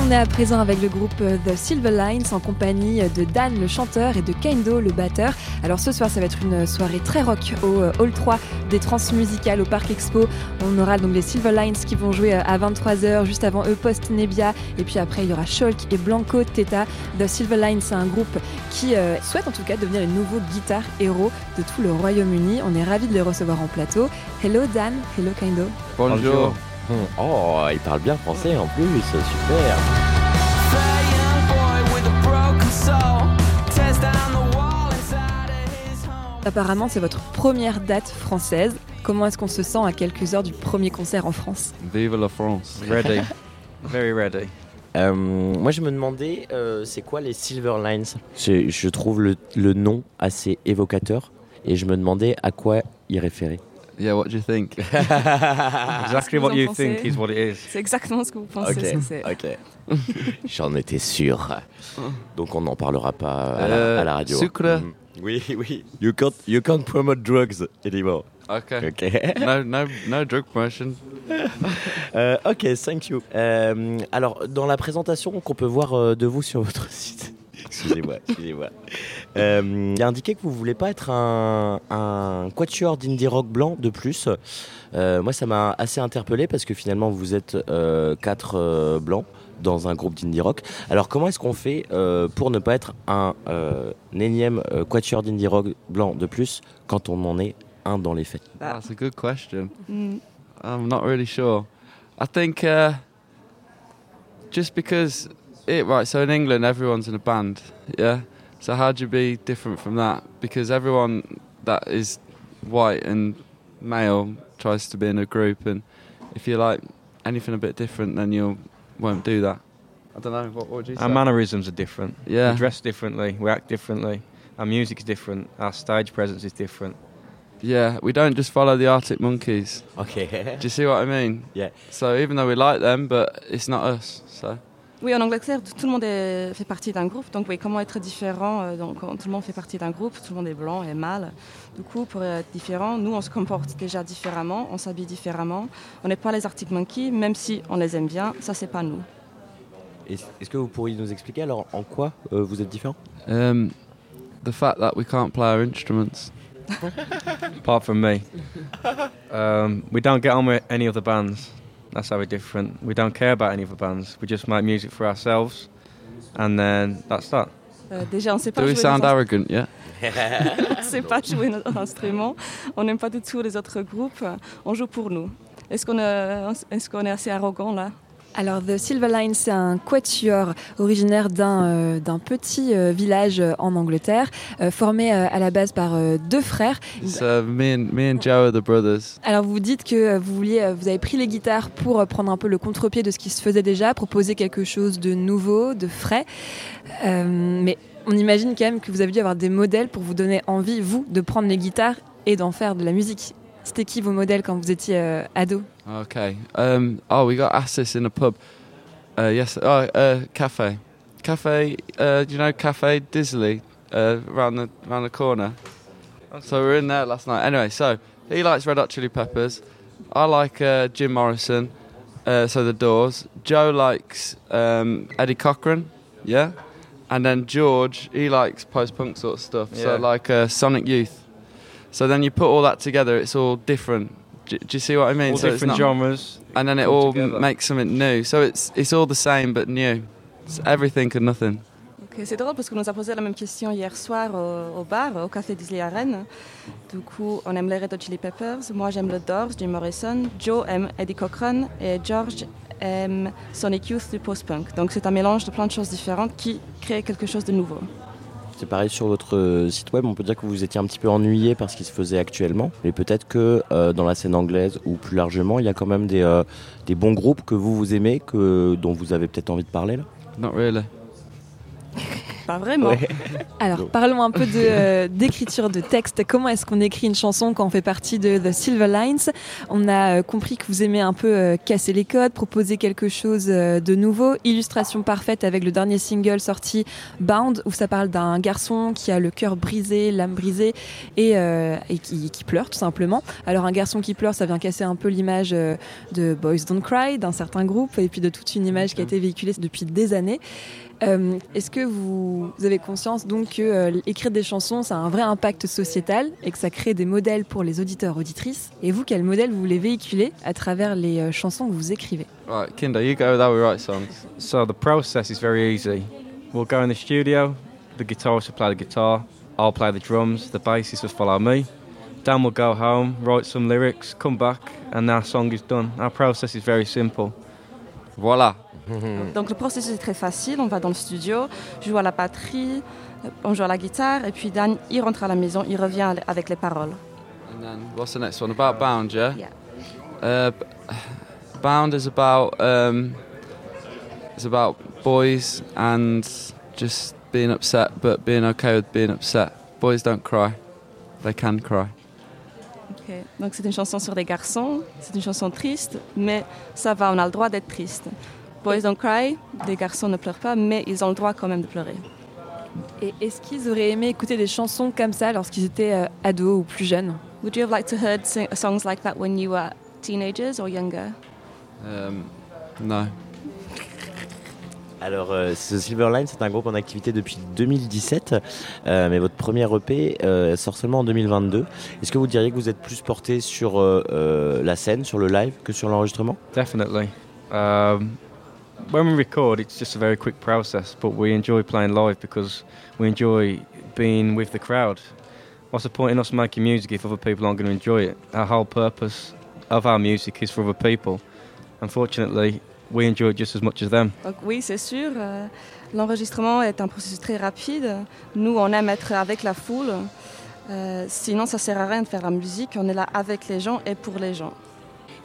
On est à présent avec le groupe euh, The Silver Lines en compagnie de Dan le chanteur et de Kendo le batteur. Alors ce soir ça va être une soirée très rock au euh, Hall 3 des Transmusicales au Parc Expo. On aura donc les Silver Lines qui vont jouer euh, à 23h, juste avant eux Post Nebia et puis après il y aura Shulk et Blanco Teta. The Silver Lines c'est un groupe qui souhaite en tout cas devenir les nouveaux guitares héros de tout le Royaume-Uni. On est ravis de les recevoir en plateau. Hello Dan, hello Kendo. Bonjour. Oh, il parle bien français en plus, super. Apparemment, c'est votre première date française. Comment est-ce qu'on se sent à quelques heures du premier concert en France? Vive la France. Ready. Very ready. Euh, moi, je me demandais, euh, c'est quoi les Silver Lines? Je, je, trouve le, le nom assez évocateur et je me demandais à quoi il référait. Yeah, what do you think? exactly what you think is what it is. C'est exactement ce que vous pensez. Ok, ok. J'en étais sûr. Donc on n'en parlera pas à la, euh, à la radio. Sucre. Mm. Oui, oui. You can't, you can't promote drugs anymore. Okay. okay. no, no, no drug promotion. euh, ok, thank you. Euh, alors, dans la présentation qu'on peut voir euh, de vous sur votre site, excusez-moi, excusez-moi. Euh, il a indiqué que vous voulez pas être un, un quatuor d'indie rock blanc de plus. Euh, moi, ça m'a assez interpellé parce que finalement, vous êtes euh, quatre euh, blancs dans un groupe d'indie rock. Alors, comment est-ce qu'on fait euh, pour ne pas être un, euh, un énième quatuor d'indie rock blanc de plus quand on en est un dans les faits? That's a good question. Mm. I'm not really sure. I think uh, just because it right. So in England, everyone's in a band. Yeah. So how do you be different from that? Because everyone that is white and male tries to be in a group, and if you like anything a bit different, then you won't do that. I don't know. What, what would you say? Our mannerisms are different. Yeah. We dress differently. We act differently. Our music is different. Our stage presence is different. Yeah, we don't just follow the Arctic Monkeys. Okay. Do you see what I mean? Yeah. So even though we like them, but it's not us. So. Oui, en Angleterre, tout le monde est, fait partie d'un groupe. Donc, oui, comment être différent euh, donc, Tout le monde fait partie d'un groupe, tout le monde est blanc et mâle. Du coup, pour être différent, nous, on se comporte déjà différemment, on s'habille différemment. On n'est pas les Arctic Monkeys, même si on les aime bien, ça, c'est pas nous. Est-ce que vous pourriez nous expliquer alors en quoi euh, vous êtes différent? Um, The fact that we can't play our instruments. Apart from me. Um, we don't get on with any of the bands. That's how we're different. We don't care about any of the bands. We just make music for ourselves, and then that's that. Euh, déjà, on sait pas Do we sound arrogant? On sait pas jouer notre instrument. On n'aime pas du tout les autres groupes. On joue pour nous. Est-ce qu'on est, est, qu est assez arrogant là? Alors The Silver Line, c'est un quatuor originaire d'un euh, petit euh, village en Angleterre, euh, formé euh, à la base par euh, deux frères. Me, and, me and the brothers. Alors vous dites que vous vouliez, vous avez pris les guitares pour prendre un peu le contre-pied de ce qui se faisait déjà, proposer quelque chose de nouveau, de frais. mais on imagine quand même que vous avez dû avoir des modèles pour vous donner envie, vous, de prendre les guitares et d'en faire de la musique. C'était qui vos modèles quand vous étiez euh, ado Okay. Um, oh, we got asked this in a pub. Uh, yes. Oh, uh, cafe. Cafe. Uh, do you know Cafe Disley? Uh, around the around the corner. So we were in there last night. Anyway, so he likes Red Hot Chili Peppers. I like uh, Jim Morrison. Uh, so the Doors. Joe likes um, Eddie Cochran. Yeah. And then George, he likes post-punk sort of stuff. Yeah. So like uh, Sonic Youth. So then you put all that together, it's all different. Do, do you see what I mean? All so different genres. And then it all together. makes something new. So it's, it's all the same but new. It's everything and nothing. Okay, c'est drôle parce qu'on nous a posé la même question hier soir au, au bar, au Café Disney à Rennes. Du coup, on aime les Red Hot Chili Peppers. Moi, j'aime le Doors, Jim Morrison. Joe aime Eddie Cochran. Et George aime Sonic Youth du post-punk. Donc c'est un mélange de plein de choses différentes qui crée quelque chose de nouveau. C'est pareil sur votre euh, site web, on peut dire que vous étiez un petit peu ennuyé par ce qui se faisait actuellement, mais peut-être que euh, dans la scène anglaise ou plus largement, il y a quand même des, euh, des bons groupes que vous vous aimez, que, dont vous avez peut-être envie de parler là? Not really. Pas vraiment. Ouais. Alors, parlons un peu de, euh, d'écriture de texte. Comment est-ce qu'on écrit une chanson quand on fait partie de The Silver Lines? On a euh, compris que vous aimez un peu euh, casser les codes, proposer quelque chose de nouveau. Illustration parfaite avec le dernier single sorti, Bound, où ça parle d'un garçon qui a le cœur brisé, l'âme brisée et, et qui, qui pleure tout simplement. Alors, un garçon qui pleure, ça vient casser un peu l'image de Boys Don't Cry, d'un certain groupe, et puis de toute une image qui a été véhiculée depuis des années. Euh, Est-ce que vous, avez conscience donc que euh, écrire des chansons, ça a un vrai impact sociétal et que ça crée des modèles pour les auditeurs auditrices? Et vous, quel modèle vous voulez véhiculer à travers les euh, chansons que vous écrivez? Right, Kinder, you go how we write songs. So the process is very easy. We'll go in the studio, the guitarist will play the guitar, I'll play the drums, the bassist will follow me. Dan will go home, write some lyrics, come back, and our song is done. Our process is very simple. Voila. Donc le processus est très facile. On va dans le studio, je joue à la batterie, on joue à la guitare, et puis Dan, il rentre à la maison, il revient avec les paroles. And then what's the next one? About Bound, yeah? Yeah. Uh, Bound is about um, it's about boys and just being upset, but being okay with being upset. Boys don't cry; they can cry. Donc c'est une chanson sur des garçons, c'est une chanson triste, mais ça va, on a le droit d'être triste. Boys don't cry, des garçons ne pleurent pas, mais ils ont le droit quand même de pleurer. Et est-ce qu'ils auraient aimé écouter des chansons comme ça lorsqu'ils étaient euh, ados ou plus jeunes? Would you have liked to heard sing- songs like that when you were teenagers or younger? Um, no. Alors, euh, The Silverline, c'est un groupe en activité depuis 2017, euh, mais votre premier EP euh, sort seulement en 2022. Est-ce que vous diriez que vous êtes plus porté sur euh, la scène, sur le live, que sur l'enregistrement? Definitely. Um, when we record, it's just a very quick process, but we enjoy playing live because we enjoy being with the crowd. What's the point in us making music if other people aren't going to enjoy it? Our whole purpose of our music is for other people. Unfortunately, we enjoy it just as much as them. Donc oui, c'est sûr. euh, L'enregistrement est un processus très rapide. Nous, on aime être avec la foule. Euh, sinon, ça sert à rien de faire la musique. On est là avec les gens et pour les gens.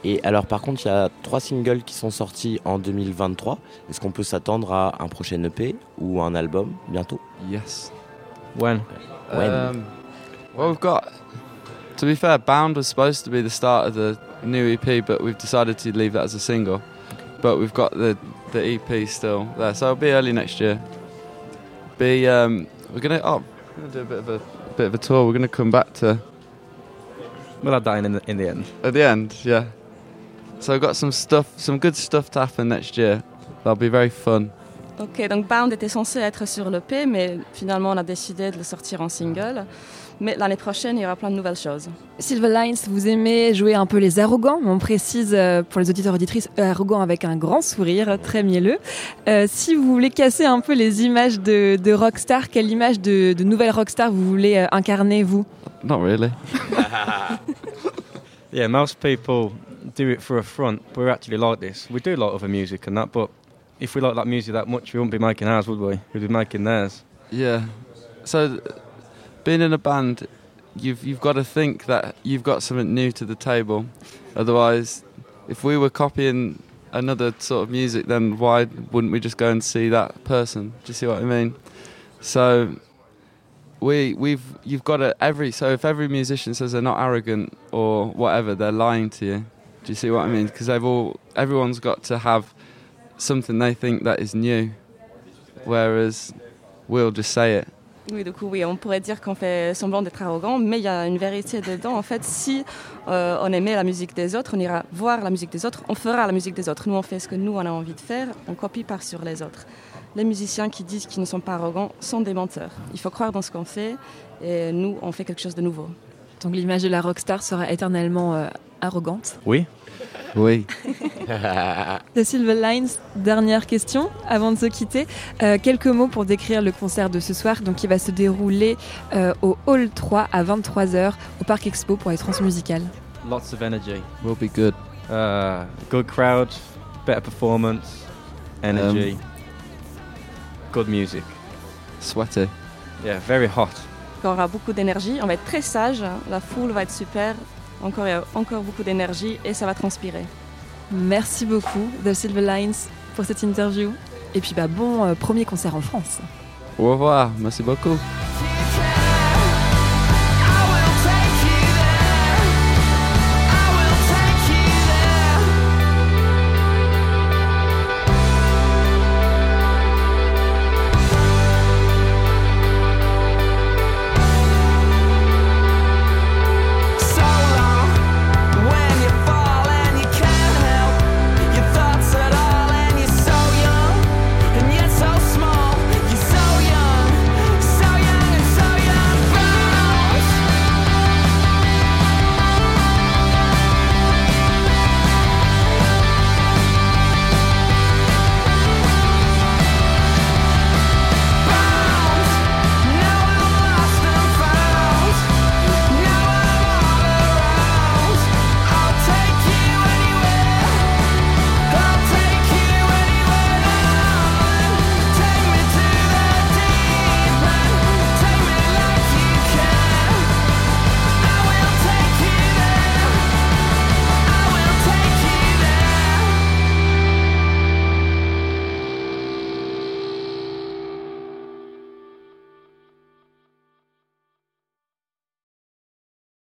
Et alors, par contre, il y a trois singles qui sont sortis en 2023. Est-ce qu'on peut s'attendre à un prochain EP ou un album bientôt? Yes. When? When? Um, well, we've got. To be fair, Bound was supposed to be the start of the new EP, but we've decided to leave that as a single. But we've got the the EP still there, so it'll be early next year. Be um, we're gonna oh, we're gonna do a bit of a bit of a tour. We're gonna come back to We'll have that in, the, in the end. at the end, yeah. So I've got some stuff, some good stuff to happen next year. That'll be very fun. Ok, donc Bound était censé être sur l'EP, mais finalement, on a décidé de le sortir en single. Mais l'année prochaine, il y aura plein de nouvelles choses. Silver Lines, vous aimez jouer un peu les arrogants. On précise euh, pour les auditeurs auditrices, arrogants avec un grand sourire, très mielleux. Euh, si vous voulez casser un peu les images de, de rockstar, quelle image de, de nouvelle rockstar vous voulez euh, incarner, vous? Not really. Yeah, most people do it for a front. We're actually like this. We do like other music and that, but if we like that music that much, we wouldn't be making ours, would we? We'd be making theirs. Yeah. So, being in a band, you've you've got to think that you've got something new to the table. Otherwise, if we were copying another sort of music, then why wouldn't we just go and see that person? Do you see what I mean? So, we we've you've got to every so if every musician says they're not arrogant or whatever, they're lying to you. Do you see what I mean? Because they've all everyone's got to have something they think that is new, whereas we'll just say it. Oui, du coup, oui, on pourrait dire qu'on fait semblant d'être arrogant, mais il y a une vérité dedans. En fait, si euh, on aimait la musique des autres, on ira voir la musique des autres, on fera la musique des autres. Nous, on fait ce que nous, on a envie de faire, on copie par sur les autres. Les musiciens qui disent qu'ils ne sont pas arrogants sont des menteurs. Il faut croire dans ce qu'on fait, et nous, on fait quelque chose de nouveau. Donc l'image de la rockstar sera éternellement euh, arrogante. We? Oui. The Silver Lines, dernière question avant de se quitter. Euh, quelques mots pour décrire le concert de ce soir, donc qui va se dérouler euh, au Hall 3 à 23h au Parc Expo pour les transmusicales. Lots of energy. We'll be good. Uh, good crowd, better performance, energy, good music. Sweaty. Yeah, very hot. On aura beaucoup d'énergie, on va être très sage, la foule va être super, encore, et encore beaucoup d'énergie, et ça va transpirer. Merci beaucoup, The Silver Lines, pour cette interview. Et puis bah, bon euh, premier concert en France. Au revoir. Merci beaucoup.